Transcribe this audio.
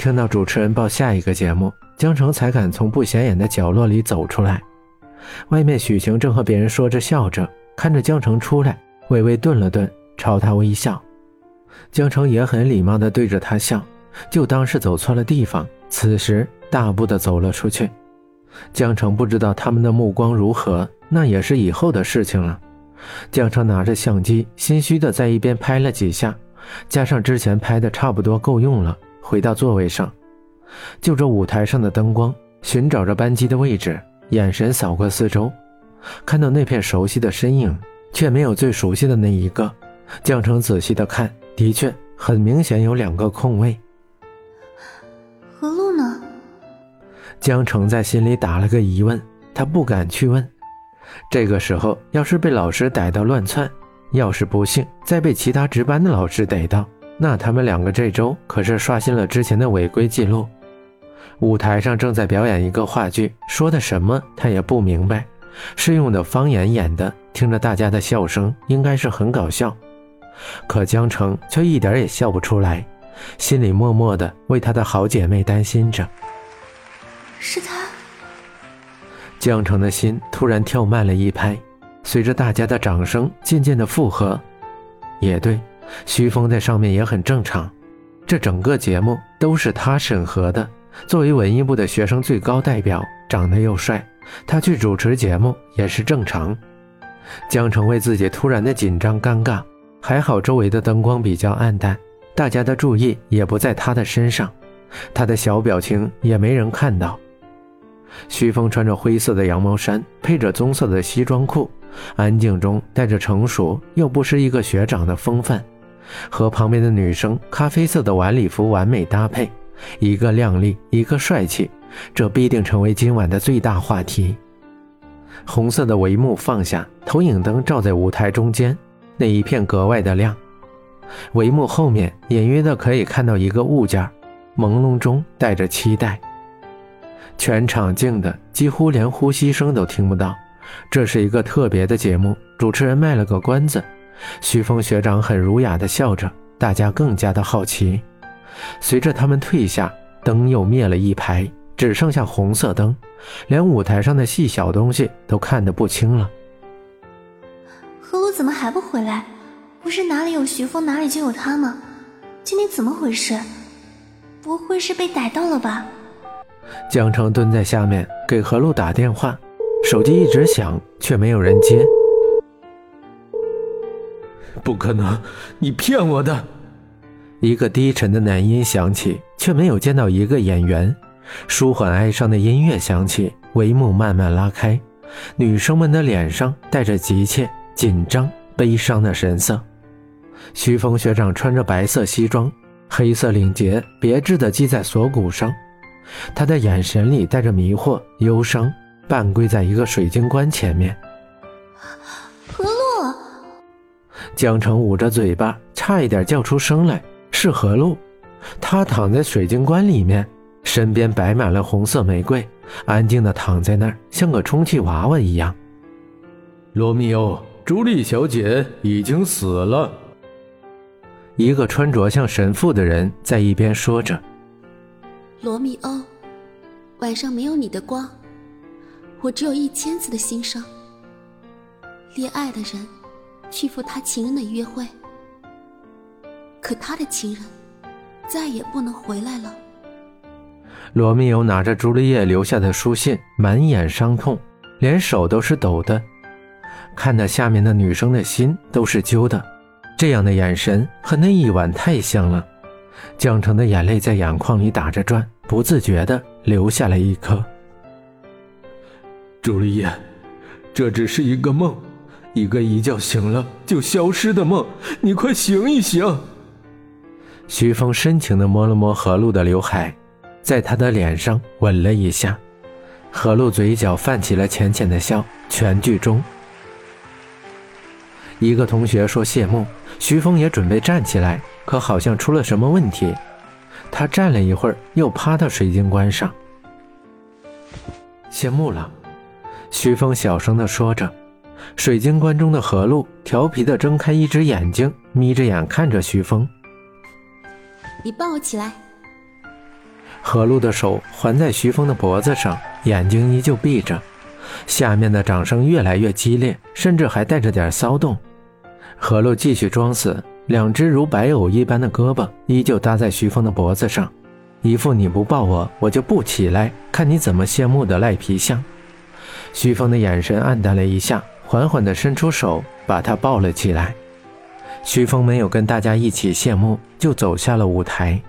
听到主持人报下一个节目，江城才敢从不显眼的角落里走出来。外面许晴正和别人说着笑着，看着江城出来，微微顿了顿，朝他微笑。江城也很礼貌地对着他笑，就当是走错了地方。此时大步地走了出去。江城不知道他们的目光如何，那也是以后的事情了。江城拿着相机，心虚地在一边拍了几下，加上之前拍的差不多够用了，回到座位上，就着舞台上的灯光，寻找着班机的位置，眼神扫过四周，看到那片熟悉的身影，却没有最熟悉的那一个。江城仔细的看，的确很明显有两个空位。何露呢？江城在心里打了个疑问，他不敢去问。这个时候，要是被老师逮到乱窜，要是不幸再被其他值班的老师逮到，那他们两个这周可是刷新了之前的违规记录。舞台上正在表演一个话剧，说的什么他也不明白，是用的方言演的，听着大家的笑声，应该是很搞笑。可江城却一点也笑不出来，心里默默的为他的好姐妹担心着。是他。江城的心突然跳慢了一拍，随着大家的掌声渐渐的附和。也对，徐峰在上面也很正常。这整个节目都是他审核的。作为文艺部的学生最高代表，长得又帅，他去主持节目也是正常。江城为自己突然的紧张尴尬，还好周围的灯光比较暗淡，大家的注意也不在他的身上，他的小表情也没人看到。徐峰穿着灰色的羊毛衫，配着棕色的西装裤，安静中带着成熟又不失一个学长的风范，和旁边的女生咖啡色的晚礼服完美搭配，一个靓丽，一个帅气，这必定成为今晚的最大话题。红色的帷幕放下，投影灯照在舞台中间，那一片格外的亮。帷幕后面隐约的可以看到一个物件，朦胧中带着期待。全场静的几乎连呼吸声都听不到。这是一个特别的节目，主持人卖了个关子。徐峰学长很儒雅的笑着，大家更加的好奇。随着他们退下，灯又灭了一排，只剩下红色灯，连舞台上的细小东西都看得不清了。何露怎么还不回来？不是哪里有徐峰哪里就有他吗？今天怎么回事？不会是被逮到了吧？江城蹲在下面给何露打电话，手机一直响，却没有人接。不可能，你骗我的！一个低沉的男音响起，却没有见到一个演员。舒缓哀伤的音乐响起，帷幕慢慢拉开，女生们的脸上带着急切、紧张、悲伤的神色。徐峰学长穿着白色西装，黑色领结别致地系在锁骨上。他的眼神里带着迷惑、忧伤，半跪在一个水晶棺前面。江城捂着嘴巴，差一点叫出声来。是何露，她躺在水晶棺里面，身边摆满了红色玫瑰，安静的躺在那儿，像个充气娃娃一样。罗密欧，朱莉小姐已经死了。一个穿着像神父的人在一边说着。罗密欧，晚上没有你的光，我只有一千次的心伤。恋爱的人去赴他情人的约会，可他的情人再也不能回来了。罗密欧拿着朱丽叶留下的书信，满眼伤痛，连手都是抖的。看得下面的女生的心都是揪的，这样的眼神和那一晚太像了。江澄的眼泪在眼眶里打着转，不自觉地流下了一颗。朱丽叶，这只是一个梦，一个一觉醒了就消失的梦。你快醒一醒！徐峰深情地摸了摸何露的刘海，在她的脸上吻了一下。何露嘴角泛起了浅浅的笑。全剧终，一个同学说谢幕，徐峰也准备站起来。可好像出了什么问题，他站了一会儿，又趴到水晶棺上。谢幕了，徐峰小声的说着。水晶棺中的何露调皮的睁开一只眼睛，眯着眼看着徐峰。你抱我起来。何露的手环在徐峰的脖子上，眼睛依旧闭着。下面的掌声越来越激烈，甚至还带着点骚动。何露继续装死，两只如白藕一般的胳膊依旧搭在徐峰的脖子上，一副你不抱我，我就不起来，看你怎么谢幕的赖皮相。徐峰的眼神暗淡了一下，缓缓地伸出手把他抱了起来。徐峰没有跟大家一起谢幕，就走下了舞台。